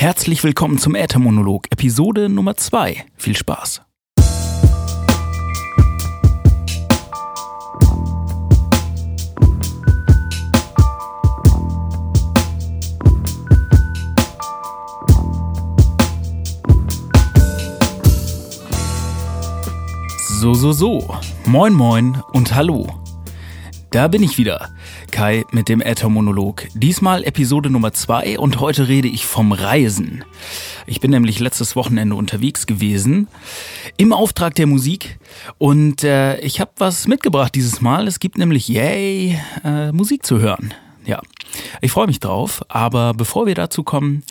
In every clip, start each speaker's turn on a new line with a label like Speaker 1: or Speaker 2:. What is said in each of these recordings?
Speaker 1: Herzlich willkommen zum Äthermonolog, Episode Nummer 2. Viel Spaß. So, so, so. Moin, moin und hallo. Da bin ich wieder. Kai mit dem Äthermonolog. Diesmal Episode Nummer 2 und heute rede ich vom Reisen. Ich bin nämlich letztes Wochenende unterwegs gewesen im Auftrag der Musik und äh, ich habe was mitgebracht dieses Mal. Es gibt nämlich, yay, äh, Musik zu hören. Ja, ich freue mich drauf, aber bevor wir dazu kommen,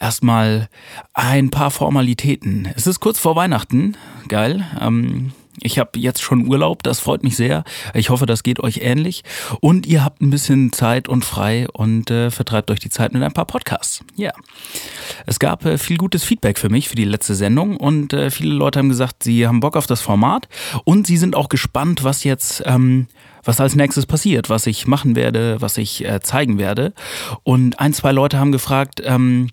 Speaker 1: erstmal ein paar Formalitäten. Es ist kurz vor Weihnachten, geil. Ähm, ich habe jetzt schon Urlaub, das freut mich sehr. Ich hoffe, das geht euch ähnlich. Und ihr habt ein bisschen Zeit und frei und äh, vertreibt euch die Zeit mit ein paar Podcasts. Ja. Es gab äh, viel gutes Feedback für mich für die letzte Sendung und äh, viele Leute haben gesagt, sie haben Bock auf das Format und sie sind auch gespannt, was jetzt ähm, was als nächstes passiert, was ich machen werde, was ich äh, zeigen werde. Und ein, zwei Leute haben gefragt, ähm,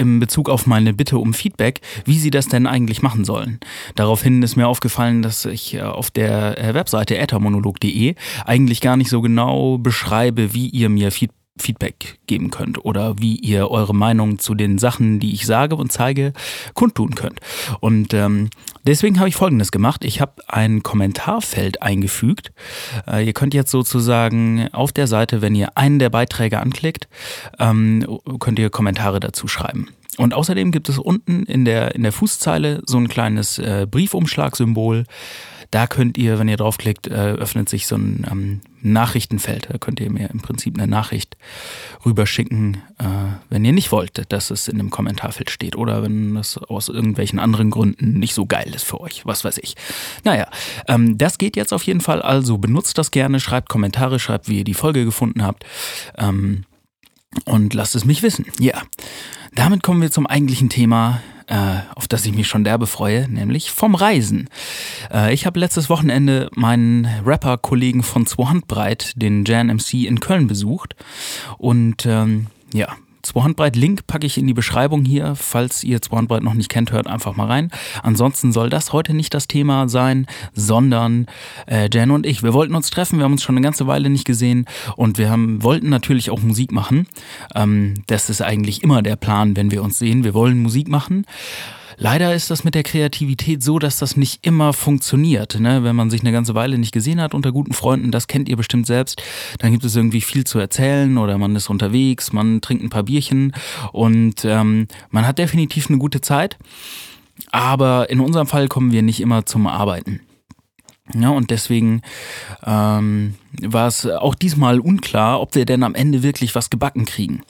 Speaker 1: in Bezug auf meine Bitte um Feedback, wie sie das denn eigentlich machen sollen. Daraufhin ist mir aufgefallen, dass ich äh, auf der äh, Webseite ethermonolog.de eigentlich gar nicht so genau beschreibe, wie ihr mir Feedback Feedback geben könnt oder wie ihr eure Meinung zu den Sachen, die ich sage und zeige, kundtun könnt. Und ähm, deswegen habe ich Folgendes gemacht. Ich habe ein Kommentarfeld eingefügt. Äh, ihr könnt jetzt sozusagen auf der Seite, wenn ihr einen der Beiträge anklickt, ähm, könnt ihr Kommentare dazu schreiben. Und außerdem gibt es unten in der, in der Fußzeile so ein kleines äh, Briefumschlagsymbol. Da könnt ihr, wenn ihr draufklickt, äh, öffnet sich so ein ähm, Nachrichtenfeld. Da könnt ihr mir im Prinzip eine Nachricht rüberschicken, äh, wenn ihr nicht wollt, dass es in dem Kommentarfeld steht oder wenn das aus irgendwelchen anderen Gründen nicht so geil ist für euch, was weiß ich. Naja, ähm, das geht jetzt auf jeden Fall. Also benutzt das gerne, schreibt Kommentare, schreibt, wie ihr die Folge gefunden habt ähm, und lasst es mich wissen. Ja, damit kommen wir zum eigentlichen Thema äh, auf das ich mich schon derbe freue, nämlich vom Reisen. Äh, ich habe letztes Wochenende meinen Rapper-Kollegen von 200 Breit, den Jan MC, in Köln besucht. Und ähm, ja, Zwei Handbreit Link packe ich in die Beschreibung hier. Falls ihr Zwei Handbreit noch nicht kennt, hört einfach mal rein. Ansonsten soll das heute nicht das Thema sein, sondern äh, Jan und ich. Wir wollten uns treffen, wir haben uns schon eine ganze Weile nicht gesehen und wir haben, wollten natürlich auch Musik machen. Ähm, das ist eigentlich immer der Plan, wenn wir uns sehen. Wir wollen Musik machen. Leider ist das mit der Kreativität so, dass das nicht immer funktioniert. Ne? Wenn man sich eine ganze Weile nicht gesehen hat unter guten Freunden, das kennt ihr bestimmt selbst, dann gibt es irgendwie viel zu erzählen oder man ist unterwegs, man trinkt ein paar Bierchen und ähm, man hat definitiv eine gute Zeit. Aber in unserem Fall kommen wir nicht immer zum Arbeiten. Ja, und deswegen ähm, war es auch diesmal unklar, ob wir denn am Ende wirklich was gebacken kriegen.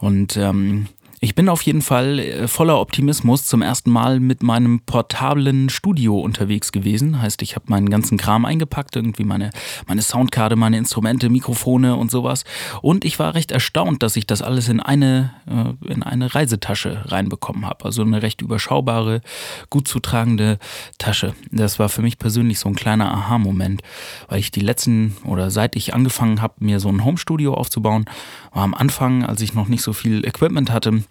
Speaker 1: Und ähm, ich bin auf jeden Fall äh, voller Optimismus zum ersten Mal mit meinem portablen Studio unterwegs gewesen. Heißt, ich habe meinen ganzen Kram eingepackt, irgendwie meine, meine Soundkarte, meine Instrumente, Mikrofone und sowas. Und ich war recht erstaunt, dass ich das alles in eine, äh, in eine Reisetasche reinbekommen habe. Also eine recht überschaubare, gut zu tragende Tasche. Das war für mich persönlich so ein kleiner Aha-Moment, weil ich die letzten oder seit ich angefangen habe, mir so ein Homestudio aufzubauen, war am Anfang, als ich noch nicht so viel Equipment hatte,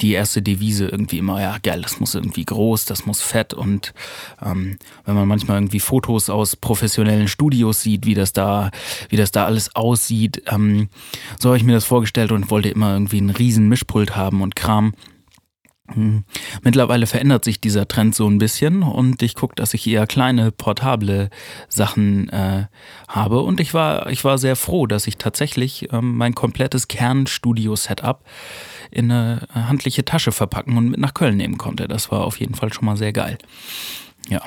Speaker 1: die erste Devise irgendwie immer, ja geil, das muss irgendwie groß, das muss fett und ähm, wenn man manchmal irgendwie Fotos aus professionellen Studios sieht, wie das da, wie das da alles aussieht, ähm, so habe ich mir das vorgestellt und wollte immer irgendwie einen riesen Mischpult haben und Kram. Hm. Mittlerweile verändert sich dieser Trend so ein bisschen und ich gucke, dass ich eher kleine, portable Sachen äh, habe. Und ich war, ich war sehr froh, dass ich tatsächlich ähm, mein komplettes Kernstudio-Setup in eine handliche Tasche verpacken und mit nach Köln nehmen konnte. Das war auf jeden Fall schon mal sehr geil. Ja,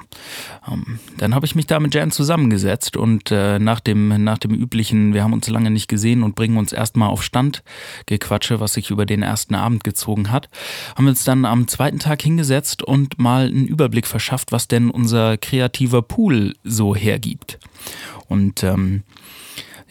Speaker 1: ähm, dann habe ich mich da mit Jan zusammengesetzt und äh, nach, dem, nach dem üblichen, wir haben uns lange nicht gesehen und bringen uns erstmal auf Stand gequatsche, was sich über den ersten Abend gezogen hat, haben wir uns dann am zweiten Tag hingesetzt und mal einen Überblick verschafft, was denn unser kreativer Pool so hergibt. Und ähm,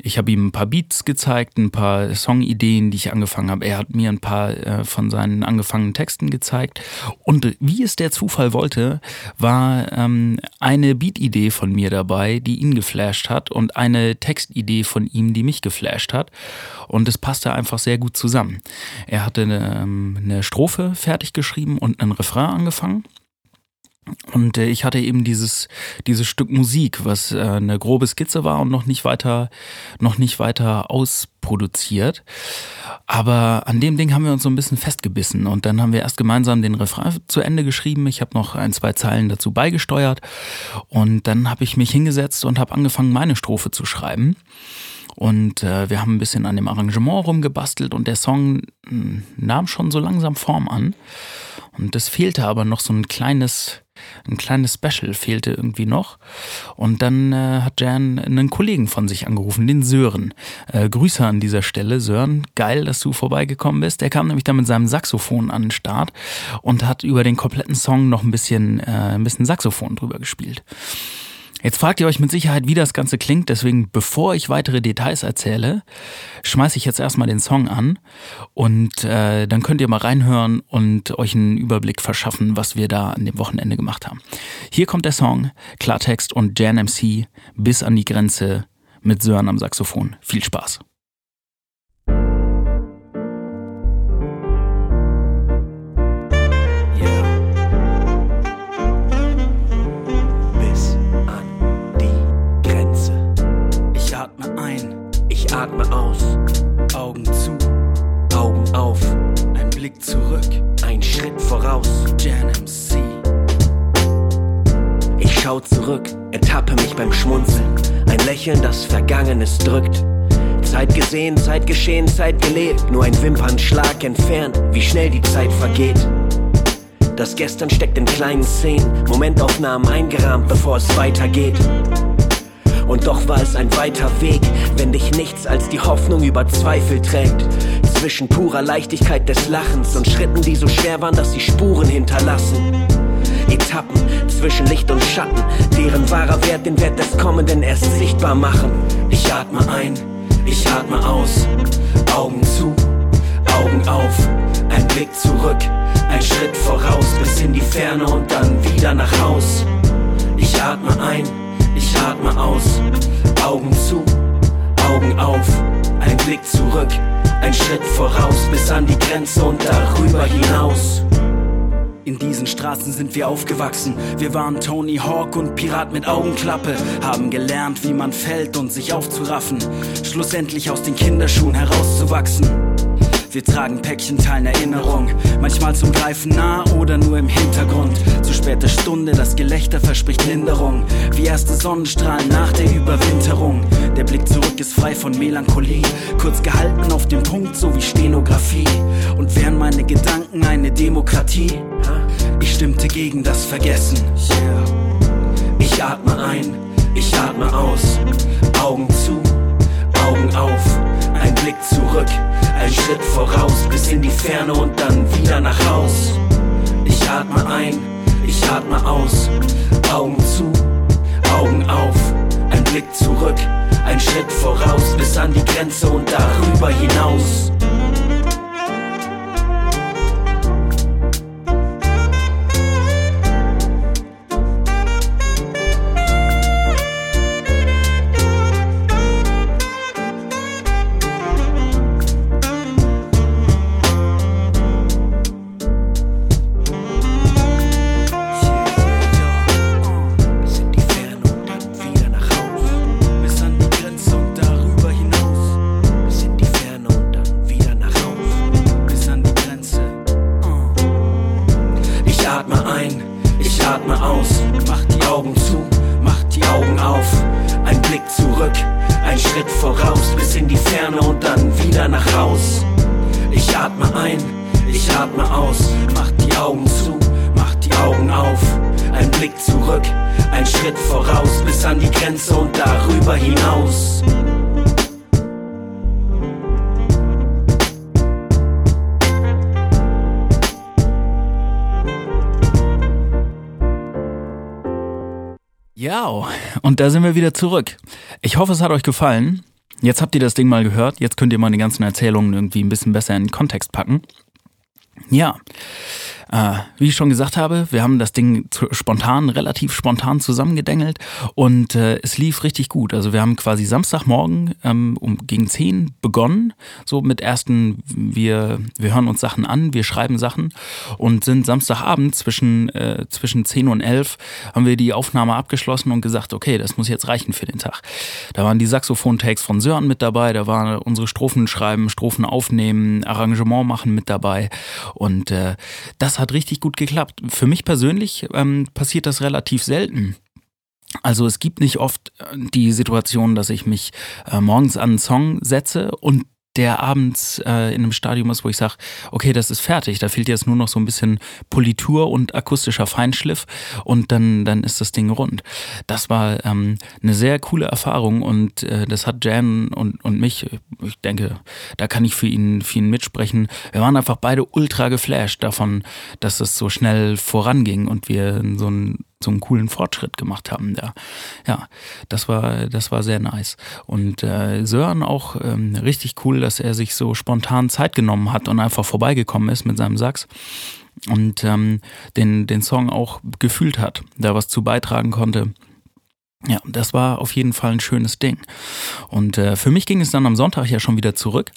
Speaker 1: ich habe ihm ein paar Beats gezeigt, ein paar Songideen, die ich angefangen habe. Er hat mir ein paar äh, von seinen angefangenen Texten gezeigt. Und wie es der Zufall wollte, war ähm, eine Beat-Idee von mir dabei, die ihn geflasht hat und eine Textidee von ihm, die mich geflasht hat. Und es passte einfach sehr gut zusammen. Er hatte eine, ähm, eine Strophe fertig geschrieben und einen Refrain angefangen. Und äh, ich hatte eben dieses, dieses Stück Musik, was äh, eine grobe Skizze war und noch nicht weiter, noch nicht weiter ausproduziert. Aber an dem Ding haben wir uns so ein bisschen festgebissen und dann haben wir erst gemeinsam den Refrain zu Ende geschrieben. Ich habe noch ein, zwei Zeilen dazu beigesteuert und dann habe ich mich hingesetzt und habe angefangen, meine Strophe zu schreiben. Und äh, wir haben ein bisschen an dem Arrangement rumgebastelt und der Song hm, nahm schon so langsam Form an. Und es fehlte aber noch so ein kleines, ein kleines Special fehlte irgendwie noch. Und dann äh, hat Jan einen Kollegen von sich angerufen, den Sören. Äh, Grüße an dieser Stelle, Sören. Geil, dass du vorbeigekommen bist. Der kam nämlich dann mit seinem Saxophon an den Start und hat über den kompletten Song noch ein bisschen, äh, ein bisschen Saxophon drüber gespielt. Jetzt fragt ihr euch mit Sicherheit, wie das Ganze klingt, deswegen bevor ich weitere Details erzähle, schmeiße ich jetzt erstmal den Song an und äh, dann könnt ihr mal reinhören und euch einen Überblick verschaffen, was wir da an dem Wochenende gemacht haben. Hier kommt der Song, Klartext und Jan MC bis an die Grenze mit Sören am Saxophon. Viel Spaß.
Speaker 2: Blick zurück, ein Schritt voraus. Jan MC. Ich schau zurück, ertappe mich beim Schmunzeln. Ein Lächeln, das Vergangenes drückt. Zeit gesehen, Zeit geschehen, Zeit gelebt. Nur ein Wimpernschlag entfernt, wie schnell die Zeit vergeht. Das Gestern steckt in kleinen Szenen, Momentaufnahmen eingerahmt, bevor es weitergeht. Und doch war es ein weiter Weg, wenn dich nichts als die Hoffnung über Zweifel trägt. Zwischen purer Leichtigkeit des Lachens und Schritten, die so schwer waren, dass sie Spuren hinterlassen. Etappen zwischen Licht und Schatten, deren wahrer Wert den Wert des Kommenden erst sichtbar machen. Ich atme ein, ich atme aus, Augen zu, Augen auf, ein Blick zurück, ein Schritt voraus bis in die Ferne und dann wieder nach Haus. Ich atme ein, ich atme aus, Augen zu, Blick zurück, ein Schritt voraus bis an die Grenze und darüber hinaus.
Speaker 3: In diesen Straßen sind wir aufgewachsen. Wir waren Tony Hawk und Pirat mit Augenklappe. Haben gelernt, wie man fällt und sich aufzuraffen. Schlussendlich aus den Kinderschuhen herauszuwachsen. Wir tragen Päckchen, teilen Erinnerung. Manchmal zum Greifen nah oder nur im Hintergrund. Zu später Stunde, das Gelächter verspricht Linderung. Wie erste Sonnenstrahlen nach der Überwinterung. Der Blick zurück ist frei von Melancholie. Kurz gehalten auf dem Punkt, so wie Stenografie. Und wären meine Gedanken eine Demokratie? Ich stimmte gegen das Vergessen.
Speaker 2: Ich atme ein, ich atme aus. Augen zu, Augen auf. Ein Blick zurück ein Schritt voraus bis in die Ferne und dann wieder nach Haus. Ich atme ein, ich atme aus, Augen zu, Grenze und darüber hinaus. Bis an die Grenze und darüber hinaus.
Speaker 1: Ja, und da sind wir wieder zurück. Ich hoffe, es hat euch gefallen. jetzt habt ihr das Ding mal gehört, jetzt könnt ihr mal die ganzen Erzählungen irgendwie ein bisschen besser in den Kontext packen. Ja, äh, wie ich schon gesagt habe, wir haben das Ding spontan, relativ spontan zusammengedengelt und äh, es lief richtig gut. Also wir haben quasi Samstagmorgen ähm, um gegen 10 begonnen, so mit ersten, wir, wir hören uns Sachen an, wir schreiben Sachen und sind Samstagabend zwischen, äh, zwischen 10 und 11 haben wir die Aufnahme abgeschlossen und gesagt, okay, das muss jetzt reichen für den Tag. Da waren die Saxophon-Takes von Sören mit dabei, da waren unsere Strophen schreiben, Strophen aufnehmen, Arrangement machen mit dabei und äh, das hat richtig gut geklappt. Für mich persönlich ähm, passiert das relativ selten. Also es gibt nicht oft äh, die Situation, dass ich mich äh, morgens an einen Song setze und der abends äh, in einem Stadium ist, wo ich sage, okay, das ist fertig, da fehlt jetzt nur noch so ein bisschen Politur und akustischer Feinschliff und dann, dann ist das Ding rund. Das war ähm, eine sehr coole Erfahrung und äh, das hat Jan und, und mich, ich denke, da kann ich für ihn, für ihn mitsprechen. Wir waren einfach beide ultra geflasht davon, dass es so schnell voranging und wir so ein so einen coolen Fortschritt gemacht haben da. Ja, das war, das war sehr nice. Und äh, Sören auch ähm, richtig cool, dass er sich so spontan Zeit genommen hat und einfach vorbeigekommen ist mit seinem Sax und ähm, den, den Song auch gefühlt hat, da was zu beitragen konnte. Ja, das war auf jeden Fall ein schönes Ding. Und äh, für mich ging es dann am Sonntag ja schon wieder zurück.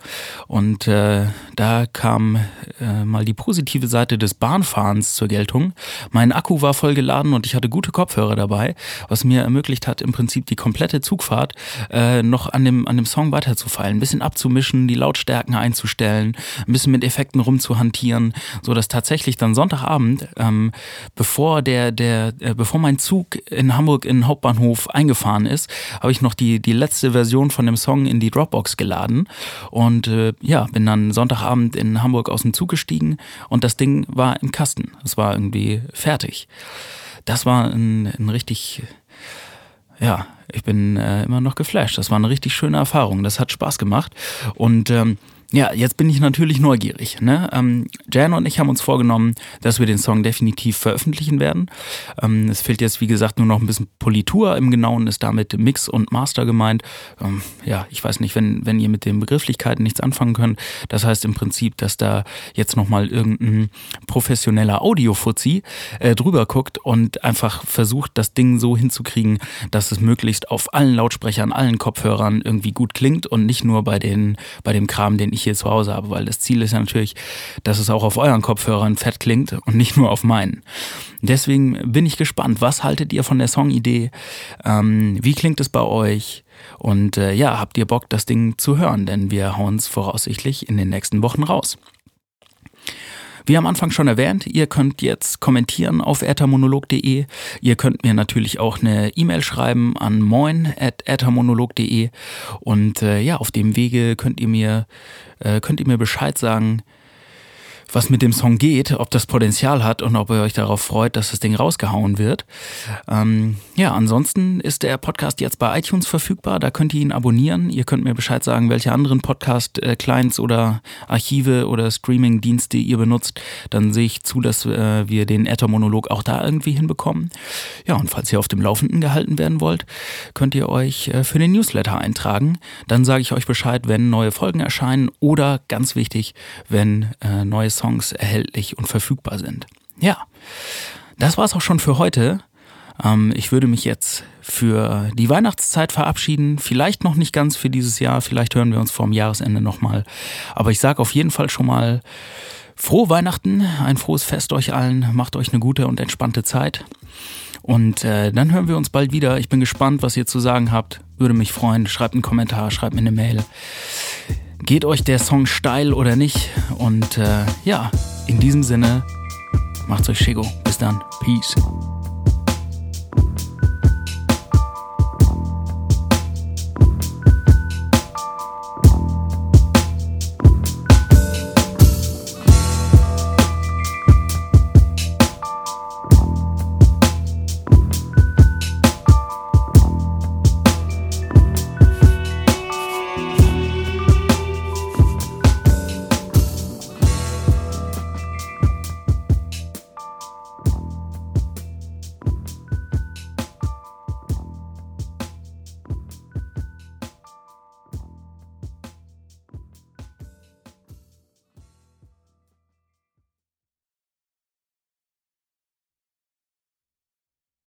Speaker 1: Und äh, da kam äh, mal die positive Seite des Bahnfahrens zur Geltung. Mein Akku war voll geladen und ich hatte gute Kopfhörer dabei, was mir ermöglicht hat, im Prinzip die komplette Zugfahrt äh, noch an dem, an dem Song weiterzufallen. Ein bisschen abzumischen, die Lautstärken einzustellen, ein bisschen mit Effekten rumzuhantieren, so dass tatsächlich dann Sonntagabend, ähm, bevor der, der, äh, bevor mein Zug in Hamburg in Hauptbahnhof Bahnhof eingefahren ist, habe ich noch die, die letzte Version von dem Song in die Dropbox geladen und äh, ja, bin dann Sonntagabend in Hamburg aus dem Zug gestiegen und das Ding war im Kasten. Es war irgendwie fertig. Das war ein, ein richtig, ja, ich bin äh, immer noch geflasht. Das war eine richtig schöne Erfahrung. Das hat Spaß gemacht und ähm, ja, jetzt bin ich natürlich neugierig. Ne? Ähm, Jan und ich haben uns vorgenommen, dass wir den Song definitiv veröffentlichen werden. Ähm, es fehlt jetzt, wie gesagt, nur noch ein bisschen Politur. Im Genauen ist damit Mix und Master gemeint. Ähm, ja, ich weiß nicht, wenn, wenn ihr mit den Begrifflichkeiten nichts anfangen könnt. Das heißt im Prinzip, dass da jetzt nochmal irgendein professioneller Audiofuzzi äh, drüber guckt und einfach versucht, das Ding so hinzukriegen, dass es möglichst auf allen Lautsprechern, allen Kopfhörern irgendwie gut klingt und nicht nur bei, den, bei dem Kram, den ich hier zu Hause habe, weil das Ziel ist ja natürlich, dass es auch auf euren Kopfhörern fett klingt und nicht nur auf meinen. Deswegen bin ich gespannt, was haltet ihr von der Songidee? Ähm, wie klingt es bei euch? Und äh, ja, habt ihr Bock, das Ding zu hören? Denn wir hauen es voraussichtlich in den nächsten Wochen raus. Wie am Anfang schon erwähnt, ihr könnt jetzt kommentieren auf ethermonolog.de. Ihr könnt mir natürlich auch eine E-Mail schreiben an moin.ethermonolog.de und äh, ja, auf dem Wege könnt ihr mir äh, könnt ihr mir Bescheid sagen, was mit dem Song geht, ob das Potenzial hat und ob ihr euch darauf freut, dass das Ding rausgehauen wird. Ähm, ja, ansonsten ist der Podcast jetzt bei iTunes verfügbar. Da könnt ihr ihn abonnieren. Ihr könnt mir Bescheid sagen, welche anderen Podcast-Clients oder Archive oder Streaming-Dienste ihr benutzt. Dann sehe ich zu, dass äh, wir den Ether-Monolog auch da irgendwie hinbekommen. Ja, und falls ihr auf dem Laufenden gehalten werden wollt, könnt ihr euch äh, für den Newsletter eintragen. Dann sage ich euch Bescheid, wenn neue Folgen erscheinen oder ganz wichtig, wenn äh, neue Songs Songs erhältlich und verfügbar sind. Ja, das war's auch schon für heute. Ähm, ich würde mich jetzt für die Weihnachtszeit verabschieden. Vielleicht noch nicht ganz für dieses Jahr. Vielleicht hören wir uns vorm Jahresende nochmal. Aber ich sage auf jeden Fall schon mal frohe Weihnachten, ein frohes Fest euch allen. Macht euch eine gute und entspannte Zeit. Und äh, dann hören wir uns bald wieder. Ich bin gespannt, was ihr zu sagen habt. Würde mich freuen. Schreibt einen Kommentar, schreibt mir eine Mail. Geht euch der Song steil oder nicht? Und äh, ja, in diesem Sinne, macht's euch Schego. Bis dann. Peace.